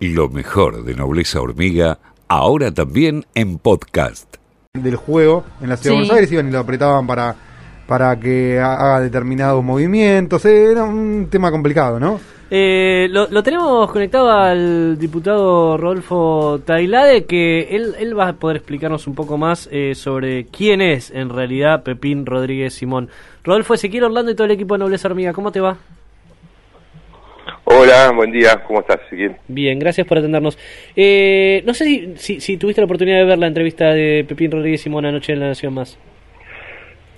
Lo mejor de Nobleza Hormiga, ahora también en podcast. Del juego en la ciudad de Buenos Aires iban y lo apretaban para, para que haga determinados movimientos. Era un tema complicado, ¿no? Eh, lo, tenemos conectado al diputado Rodolfo Tailade, que él, él va a poder explicarnos un poco más eh, sobre quién es en realidad Pepín Rodríguez Simón. Rodolfo Ezequiel Orlando y todo el equipo de Nobleza Hormiga, ¿cómo te va? Hola, buen día, ¿cómo estás? Ezequiel? Bien, gracias por atendernos. Eh, no sé si, si, tuviste la oportunidad de ver la entrevista de Pepín Rodríguez Simón anoche en La Nación Más.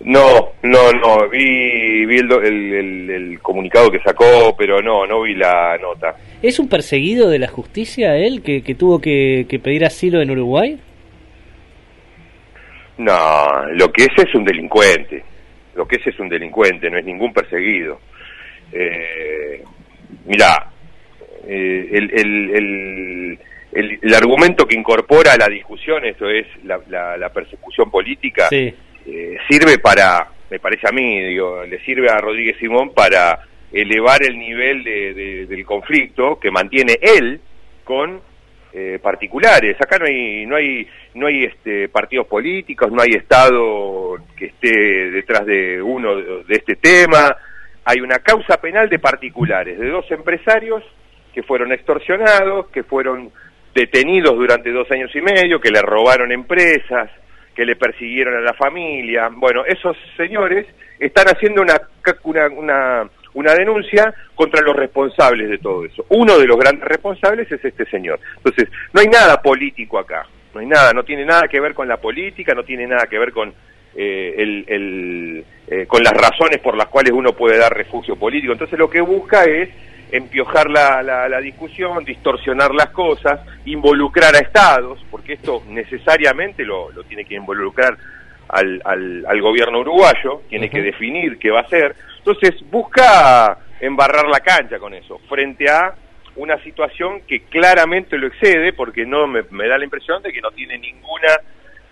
No, no, no, vi, vi el, el, comunicado que sacó, pero no, no vi la nota. ¿Es un perseguido de la justicia él que, que tuvo que, pedir asilo en Uruguay? No, lo que es es un delincuente, lo que es es un delincuente, no es ningún perseguido. Eh, mira, eh, el, el, el, el, argumento que incorpora a la discusión, eso es la, la, persecución política, sí eh, sirve para, me parece a mí, digo, le sirve a Rodríguez Simón para elevar el nivel de, del conflicto que mantiene él con eh, particulares. Acá no hay, no hay, no hay este, partidos políticos, no hay Estado que esté detrás de uno de este tema. Hay una causa penal de particulares, de dos empresarios que fueron extorsionados, que fueron detenidos durante dos años y medio, que le robaron empresas, que le persiguieron a la familia. Bueno, esos señores están haciendo una, una, una, denuncia contra los responsables de todo eso. Uno de los grandes responsables es este señor. Entonces, no hay nada político acá, no hay nada, no tiene nada que ver con la política, no tiene nada que ver con eh, el, el eh, con las razones por las cuales uno puede dar refugio político. Entonces, lo que busca es empiojar la, la, discusión, distorsionar las cosas, involucrar a estados, porque esto necesariamente lo, lo tiene que involucrar al, al, gobierno uruguayo, tiene que definir qué va a hacer. Entonces busca embarrar la cancha con eso, frente a una situación que claramente lo excede, porque no me, da la impresión de que no tiene ninguna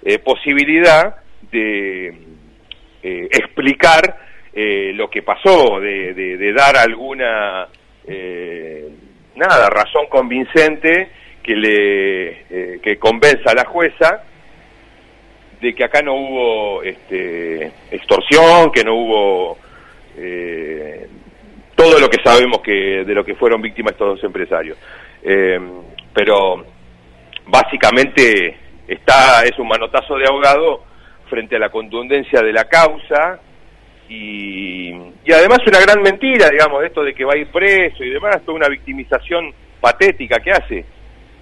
eh, posibilidad de eh, explicar eh, lo que pasó, de, de dar alguna eh, nada, razón convincente que le eh, que convenza a la jueza de que acá no hubo este, extorsión, que no hubo eh, todo lo que sabemos que de lo que fueron víctimas estos dos empresarios. Eh, pero básicamente está es un manotazo de ahogado frente a la contundencia de la causa y, y además una gran mentira, digamos, esto de que va a ir preso y demás, toda una victimización patética que hace,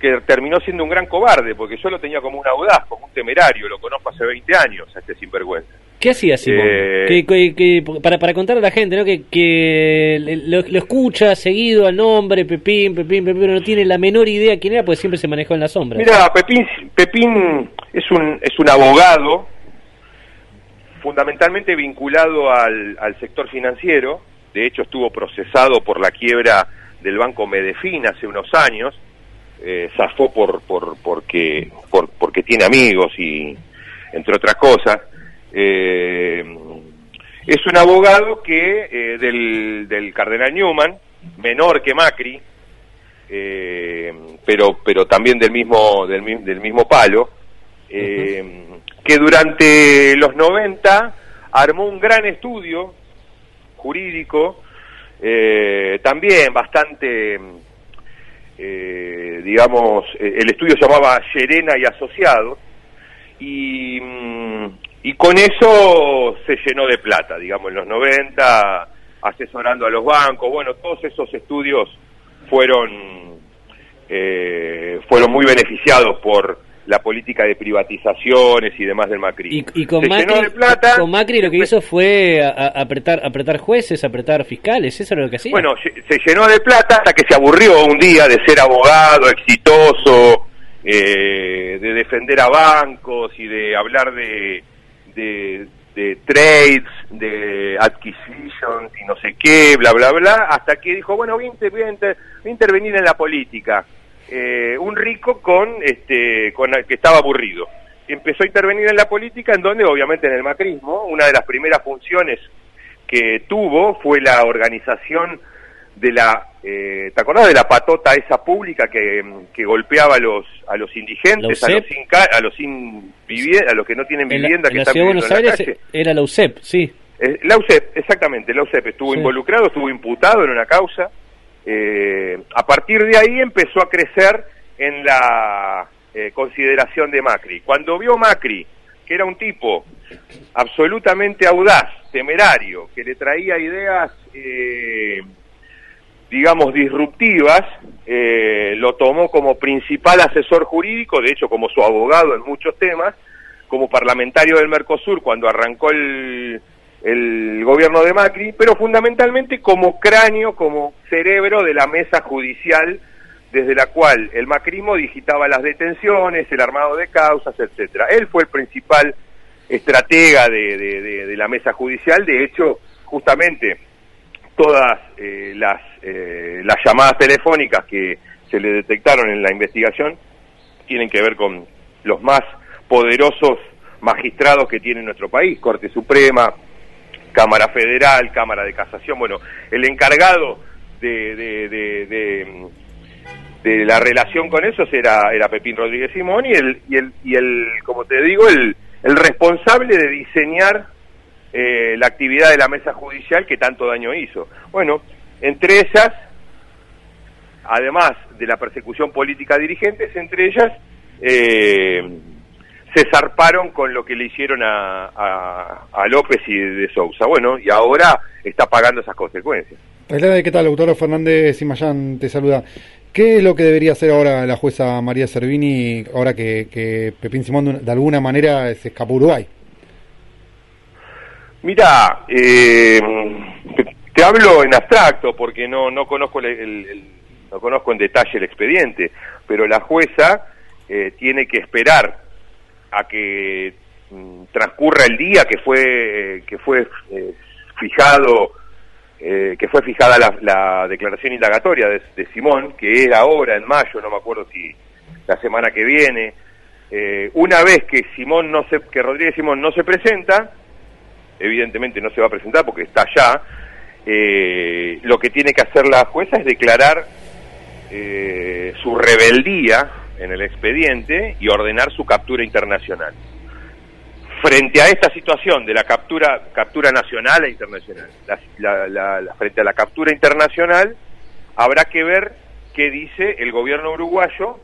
que terminó siendo un gran cobarde, porque yo lo tenía como un audaz, como un temerario, lo conozco hace 20 años este sinvergüenza. ¿Qué hacía Simón? Eh, que, para, para contar a la gente, ¿no? Que, que lo, escucha seguido al nombre, Pepín, Pepín, Pepín, pero no tiene la menor idea quién era, porque siempre se manejó en la sombra. Mira, Pepín, Pepín es un, es un abogado fundamentalmente vinculado al, sector financiero, de hecho estuvo procesado por la quiebra del Banco Medefin hace unos años, eh, zafó por, por, porque, por, porque tiene amigos y entre otras cosas. Eh, es un abogado que eh, del, del cardenal Newman, menor que Macri, eh, pero, pero también del mismo, del, del mismo palo, que durante los 90 armó un gran estudio jurídico, eh, también bastante, eh, digamos, eh, el estudio se llamaba Serena y Asociados, y, mm, y con eso se llenó de plata, digamos, en los 90, asesorando a los bancos, bueno, todos esos estudios fueron, fueron muy beneficiados por la política de privatizaciones y demás del Macri. Y, con, Macri, plata, con Macri lo que hizo fue apretar, apretar jueces, apretar fiscales, eso era lo que hacía. Bueno, se, llenó de plata hasta que se aburrió un día de ser abogado exitoso, eh, de defender a bancos y de hablar de, de, de trades, de acquisitions y no sé qué, bla, bla, bla, hasta que dijo, bueno, voy a intervenir en la política eh, un rico con este con que estaba aburrido. Empezó a intervenir en la política, en donde obviamente en el macrismo, una de las primeras funciones que tuvo fue la organización de la eh, ¿te acordás de la patota esa pública que, que golpeaba a los a los indigentes, a los, sin, a los sin vivienda, a los que no tienen vivienda, que están de Buenos Aires era la UCEP, sí. Eh, la UCEP, exactamente, la UCEP estuvo involucrado, estuvo imputado en una causa. Eh, a partir de ahí empezó a crecer en la eh, consideración de Macri. Cuando vio Macri, que era un tipo absolutamente audaz, temerario, que le traía ideas, digamos, disruptivas, lo tomó como principal asesor jurídico, de hecho como su abogado en muchos temas, como parlamentario del Mercosur cuando arrancó el el gobierno de Macri, pero fundamentalmente como cráneo, como cerebro de la mesa judicial desde la cual el macrismo digitaba las detenciones, el armado de causas, etcétera. Él fue el principal estratega de, la mesa judicial, de hecho, justamente todas eh, las, eh, las llamadas telefónicas que se le detectaron en la investigación tienen que ver con los más poderosos magistrados que tiene nuestro país, Corte Suprema, Cámara Federal, Cámara de Casación, bueno, el encargado de, la relación con eso era, era Pepín Rodríguez Simón y el, y el, y el como te digo, el, el responsable de diseñar eh, la actividad de la mesa judicial que tanto daño hizo. Bueno, entre ellas, además de la persecución política a dirigentes, entre ellas, eh, se zarparon con lo que le hicieron a, a, López y de Sousa. Bueno, y ahora está pagando esas consecuencias. ¿Qué tal? Autor Fernández Simayán te saluda. ¿Qué es lo que debería hacer ahora la jueza María Servini ahora que, Pepín Simón de alguna manera se escapó a Uruguay? Mira, eh, te, hablo en abstracto porque no, no, conozco el, no conozco en detalle el expediente, pero la jueza eh, tiene que esperar a que mm, transcurra el día que fue que fue eh, fijado eh, que fue fijada la, declaración indagatoria de, Simón que era ahora en mayo no me acuerdo si la semana que viene. Eh, una vez que Simón no se que Rodríguez Simón no se presenta evidentemente no se va a presentar porque está allá lo que tiene que hacer la jueza es declarar su rebeldía en el expediente y ordenar su captura internacional. Frente a esta situación de la captura, captura nacional e internacional, frente a la captura internacional, habrá que ver qué dice el gobierno uruguayo,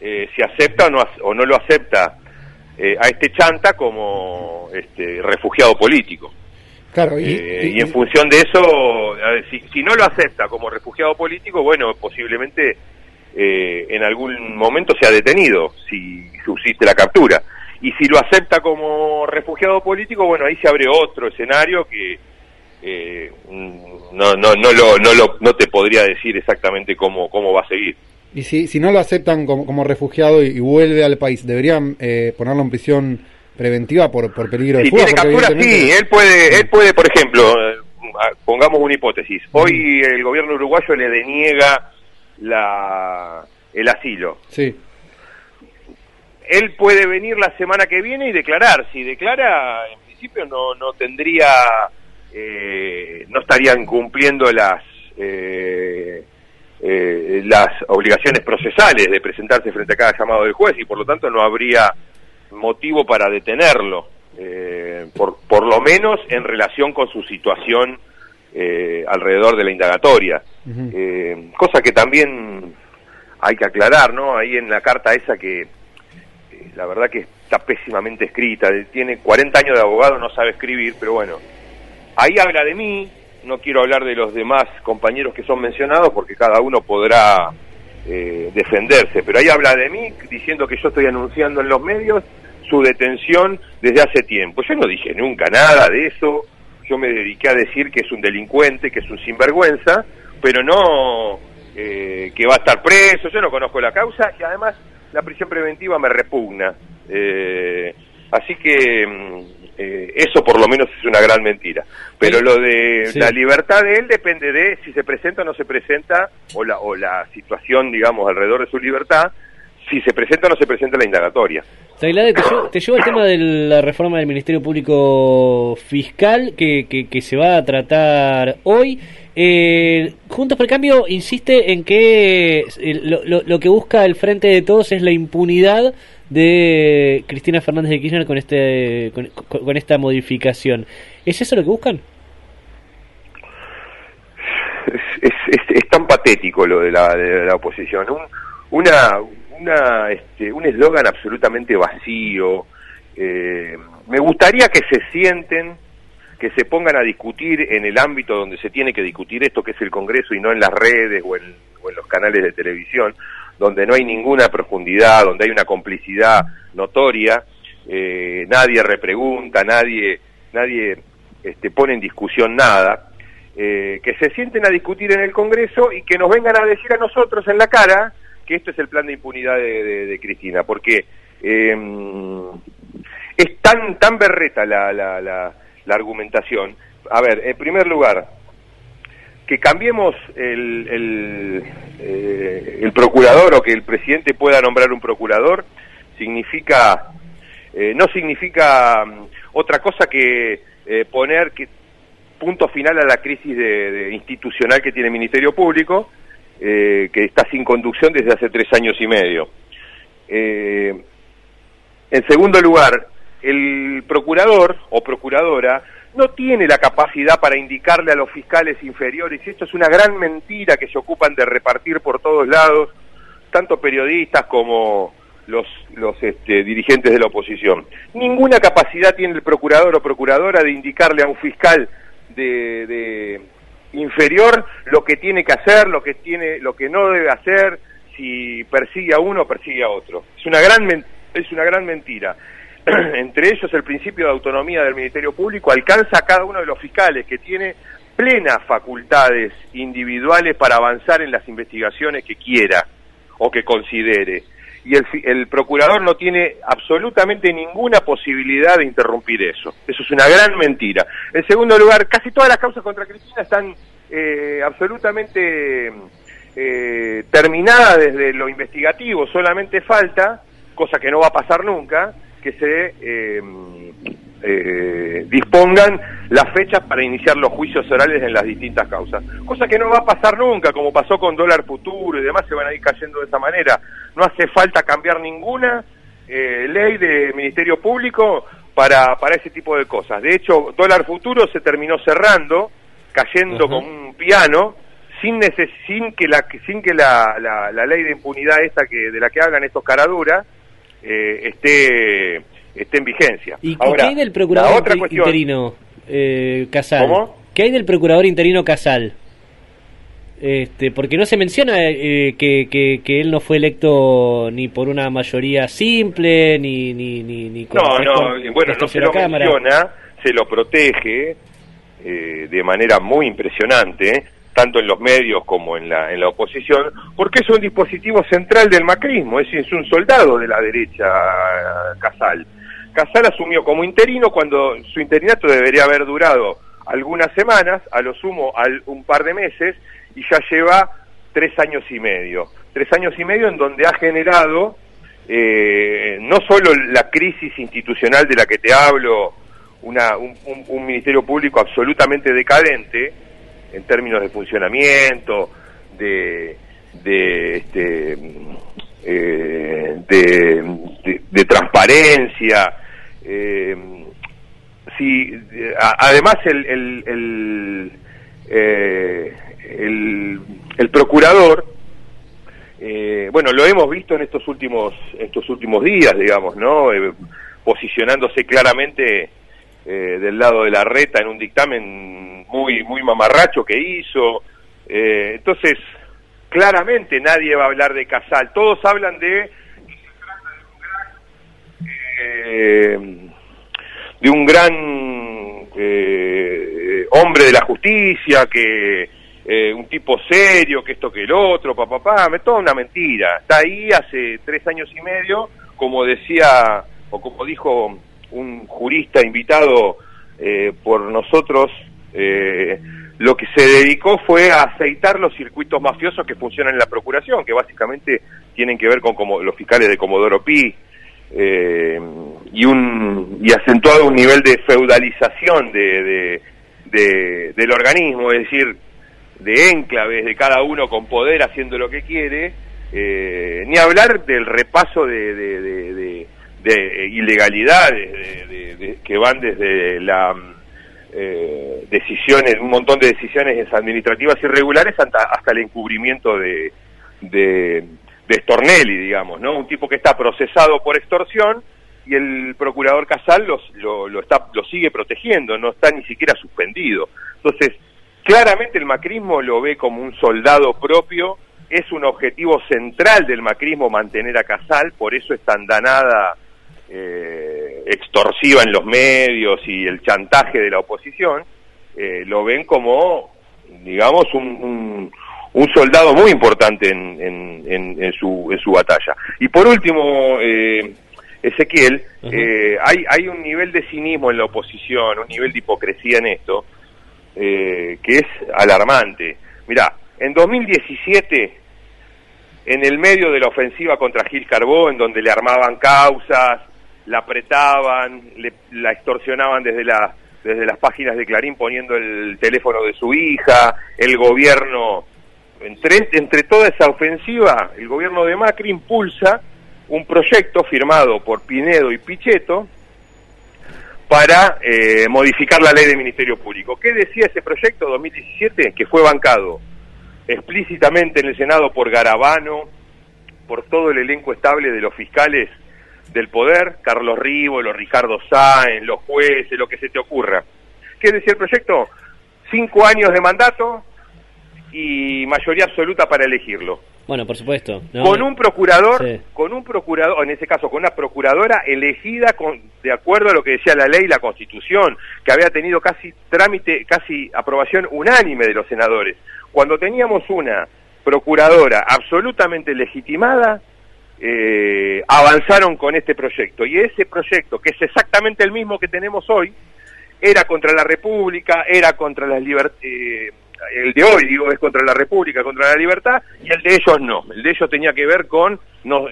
eh, si acepta o no, o no lo acepta eh, a este chanta como este, refugiado político. Claro, y, eh, y, en función de eso, si, si no lo acepta como refugiado político, bueno, posiblemente eh, en algún momento se ha detenido si subsiste la captura. Y si lo acepta como refugiado político, bueno, ahí se abre otro escenario que eh, no, no, no, lo, no, lo, no te podría decir exactamente cómo, cómo va a seguir. Y si, si no lo aceptan como, como refugiado y, vuelve al país, ¿deberían eh, ponerlo en prisión preventiva por, por peligro de si fuga? tiene captura, sí. Él puede, él puede, por ejemplo, pongamos una hipótesis. Hoy el gobierno uruguayo le deniega la, el asilo. Sí. Él puede venir la semana que viene y declarar. Si declara, en principio no, no tendría, eh, no estarían cumpliendo las, eh, eh, las obligaciones procesales de presentarse frente a cada llamado del juez y por lo tanto no habría motivo para detenerlo, por, por lo menos en relación con su situación eh, alrededor de la indagatoria. Eh, cosa que también hay que aclarar, ¿no? Ahí en la carta esa que eh, la verdad que está pésimamente escrita, tiene 40 años de abogado, no sabe escribir, pero bueno, ahí habla de mí, no quiero hablar de los demás compañeros que son mencionados porque cada uno podrá defenderse, pero ahí habla de mí diciendo que yo estoy anunciando en los medios su detención desde hace tiempo. Yo no dije nunca nada de eso, yo me dediqué a decir que es un delincuente, que es un sinvergüenza, pero no eh, que va a estar preso, yo no conozco la causa y además la prisión preventiva me repugna. Eh, así que mm, eh, eso por lo menos es una gran mentira. Pero lo de la libertad de él depende de si se presenta o no se presenta, o la, o la situación, digamos, alrededor de su libertad, si se presenta o no se presenta la indagatoria. Tailade, te, llevo, te llevo al tema de la reforma del Ministerio Público Fiscal que, que, que se va a tratar hoy. Eh, Juntos por el Cambio insiste en que eh, lo, lo, lo, que busca el Frente de Todos es la impunidad de Cristina Fernández de Kirchner con, este, con, esta modificación. ¿Es eso lo que buscan? Es, es, es tan patético lo de la, de la oposición. Un, una, una, este, un eslogan absolutamente vacío. Eh, me gustaría que se sienten, que se pongan a discutir en el ámbito donde se tiene que discutir esto, que es el Congreso, y no en las redes o en, o en los canales de televisión, donde no hay ninguna profundidad, donde hay una complicidad notoria, eh, nadie repregunta, nadie, nadie este, pone en discusión nada, eh, que se sienten a discutir en el Congreso y que nos vengan a decir a nosotros en la cara que esto es el plan de impunidad de, de, Cristina, porque eh, es tan, tan berreta la, la, la, la, argumentación. A ver, en primer lugar, que cambiemos el, el, eh, procurador o que el presidente pueda nombrar un procurador significa, eh, no significa um, otra cosa que eh, poner que punto final a la crisis de, de institucional que tiene el Ministerio Público, eh, que está sin conducción desde hace tres años y medio. En segundo lugar, el procurador o procuradora no tiene la capacidad para indicarle a los fiscales inferiores, y esto es una gran mentira que se ocupan de repartir por todos lados, tanto periodistas como los, los este, dirigentes de la oposición. Ninguna capacidad tiene el procurador o procuradora de indicarle a un fiscal de, de inferior lo que tiene que hacer, lo que tiene, lo que no debe hacer, si persigue a uno o persigue a otro. Es una gran es una gran mentira. Entre ellos el principio de autonomía del Ministerio Público alcanza a cada uno de los fiscales que tiene plenas facultades individuales para avanzar en las investigaciones que quiera o que considere. Y el, el procurador no tiene absolutamente ninguna posibilidad de interrumpir eso. Eso es una gran mentira. En segundo lugar, casi todas las causas contra Cristina están eh, absolutamente eh, terminadas desde lo investigativo. Solamente falta, cosa que no va a pasar nunca, que se eh, eh, dispongan las fechas para iniciar los juicios orales en las distintas causas. Cosa que no va a pasar nunca, como pasó con dólar futuro y demás, se van a ir cayendo de esa manera. No hace falta cambiar ninguna eh, ley de Ministerio Público para, para ese tipo de cosas. De hecho, dólar futuro se terminó cerrando, cayendo uh -huh. con un piano, sin, neces sin que, la, sin que la, la, la ley de impunidad esta que, de la que hablan estos caraduras eh, esté esté en vigencia. ¿Y Ahora, qué hay del procurador otra cuestión, interino eh, Casal? ¿Cómo? ¿Qué hay del procurador interino Casal? Este, porque no se menciona eh, que, que, que, él no fue electo ni por una mayoría simple, ni... ni, ni, ni con, no, no, bueno, no se lo cámara. menciona, se lo protege eh, de manera muy impresionante, tanto en los medios como en la, en la oposición, porque es un dispositivo central del macrismo, es, es un soldado de la derecha, Casal. Casal asumió como interino cuando su interinato debería haber durado algunas semanas, a lo sumo al, un par de meses, y ya lleva tres años y medio. Tres años y medio en donde ha generado eh, no solo la crisis institucional de la que te hablo, una, un, ministerio público absolutamente decadente en términos de funcionamiento, de, de, este, eh, de, de, transparencia, eh, si, además el, el, el, eh, el, el procurador, eh, bueno, lo hemos visto en estos últimos, estos últimos días, digamos, ¿no? Eh, posicionándose claramente eh, del lado de la reta en un dictamen muy, muy mamarracho que hizo. Eh, entonces, claramente nadie va a hablar de Casal. Todos hablan de eh, de un gran eh, hombre de la justicia, que eh, un tipo serio, que esto que el otro, papá, papá, pa, toda una mentira. Está ahí hace tres años y medio, como decía, o como dijo un jurista invitado eh, por nosotros, eh, lo que se dedicó fue a aceitar los circuitos mafiosos que funcionan en la procuración, que básicamente tienen que ver con como, los fiscales de Comodoro Pi, eh, y un y acentuado un nivel de feudalización de, de, del organismo, es decir, de enclaves de cada uno con poder haciendo lo que quiere, eh, ni hablar del repaso de, de, de ilegalidades que van desde la eh, decisiones, un montón de decisiones administrativas irregulares hasta, hasta el encubrimiento de, de, de Stornelli, digamos, ¿no? Un tipo que está procesado por extorsión y el procurador Casal los, lo, lo, está, lo sigue protegiendo, no está ni siquiera suspendido. Entonces, claramente el macrismo lo ve como un soldado propio, es un objetivo central del macrismo mantener a Casal, por eso es tan danada eh, extorsiva en los medios y el chantaje de la oposición, eh, lo ven como, digamos, un, un, soldado muy importante en, en, en, su, en su batalla. Y por último, eh, Ezequiel, eh, hay, hay un nivel de cinismo en la oposición, un nivel de hipocresía en esto, que es alarmante. Mirá, en 2017 en el medio de la ofensiva contra Gil Carbó, en donde le armaban causas, la apretaban, le, la extorsionaban desde, la, desde las páginas de Clarín poniendo el teléfono de su hija, el gobierno, entre, entre toda esa ofensiva, el gobierno de Macri impulsa un proyecto firmado por Pinedo y Pichetto para eh, modificar la ley del Ministerio Público. ¿Qué decía ese proyecto 2017? Que fue bancado explícitamente en el Senado por Garabano, por todo el elenco estable de los fiscales del poder, Carlos los Ricardo Sáenz, los jueces, lo que se te ocurra. ¿Qué decía el proyecto? Cinco años de mandato y mayoría absoluta para elegirlo. Bueno, por supuesto. Con un procurador, con un procurador, en ese caso con una procuradora elegida con, de acuerdo a lo que decía la ley y la Constitución, que había tenido casi trámite, casi aprobación unánime de los senadores. Cuando teníamos una procuradora absolutamente legitimada, eh, avanzaron con este proyecto. Y ese proyecto, que es exactamente el mismo que tenemos hoy, era contra la República, era contra las libertades. Eh, el de hoy, digo, es contra la República, contra la libertad, y el de ellos no. El de ellos tenía que ver con, no,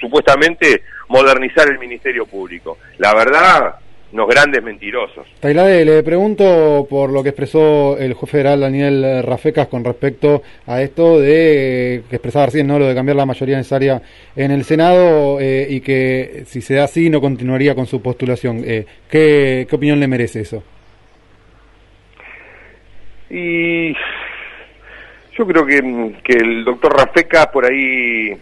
supuestamente, modernizar el Ministerio Público. La verdad, unos grandes mentirosos. Tailade, le pregunto por lo que expresó el juez federal Daniel Rafecas con respecto a esto de que expresaba recién, ¿no? Lo de cambiar la mayoría necesaria en el Senado eh, y que si se da así no continuaría con su postulación. Eh, ¿qué, ¿Qué opinión le merece eso? Y yo creo que, que el doctor Rafecas por ahí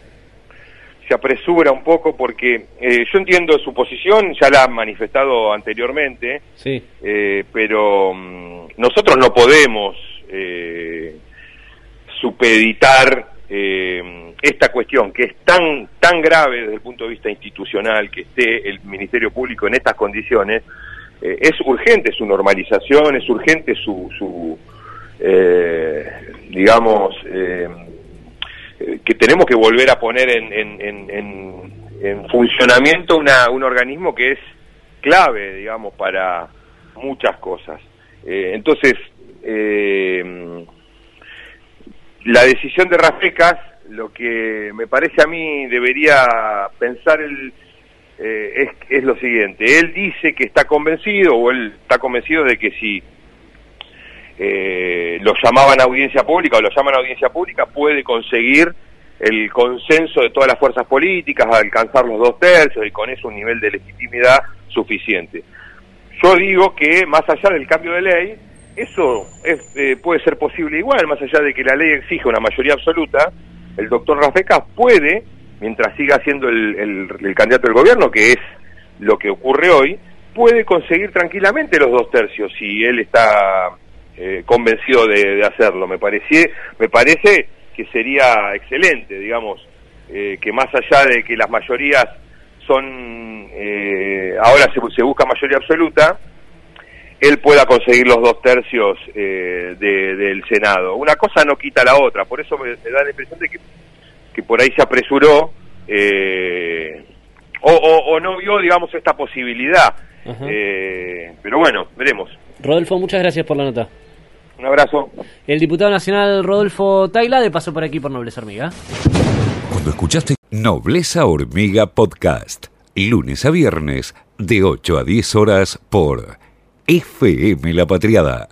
se apresura un poco porque eh, yo entiendo su posición, ya la ha manifestado anteriormente, sí. eh, pero mm, nosotros no podemos eh, supeditar eh, esta cuestión que es tan tan grave desde el punto de vista institucional que esté el Ministerio Público en estas condiciones. Es urgente su normalización, es urgente su, su digamos, que tenemos que volver a poner en, en, en, funcionamiento una, un organismo que es clave, digamos, para muchas cosas. Eh, entonces, eh, la decisión de Rafecas, lo que me parece a mí debería pensar el, eh, es, es lo siguiente. Él dice que está convencido, o él está convencido de que si eh, lo llamaban a audiencia pública o lo llaman a audiencia pública, puede conseguir el consenso de todas las fuerzas políticas, alcanzar los dos tercios y con eso un nivel de legitimidad suficiente. Yo digo que más allá del cambio de ley, eso es, eh, puede ser posible igual, más allá de que la ley exige una mayoría absoluta, el doctor Rafecas puede, mientras siga siendo el, candidato del gobierno, que es lo que ocurre hoy, puede conseguir tranquilamente los dos tercios si él está eh, convencido de, hacerlo. Me, pareció, me parece que sería excelente, digamos, eh, que más allá de que las mayorías son, eh, ahora se, se, busca mayoría absoluta, él pueda conseguir los dos tercios del Senado. Una cosa no quita la otra, por eso me, da la impresión de que, que por ahí se apresuró o, o, no vio, digamos, esta posibilidad. pero bueno, veremos. Rodolfo, muchas gracias por la nota. Un abrazo. El diputado nacional Rodolfo Taila de paso por aquí por Nobles Hormiga. Lo escuchaste. Nobleza Hormiga Podcast. Lunes a viernes, de 8 a 10 horas por FM La Patriada.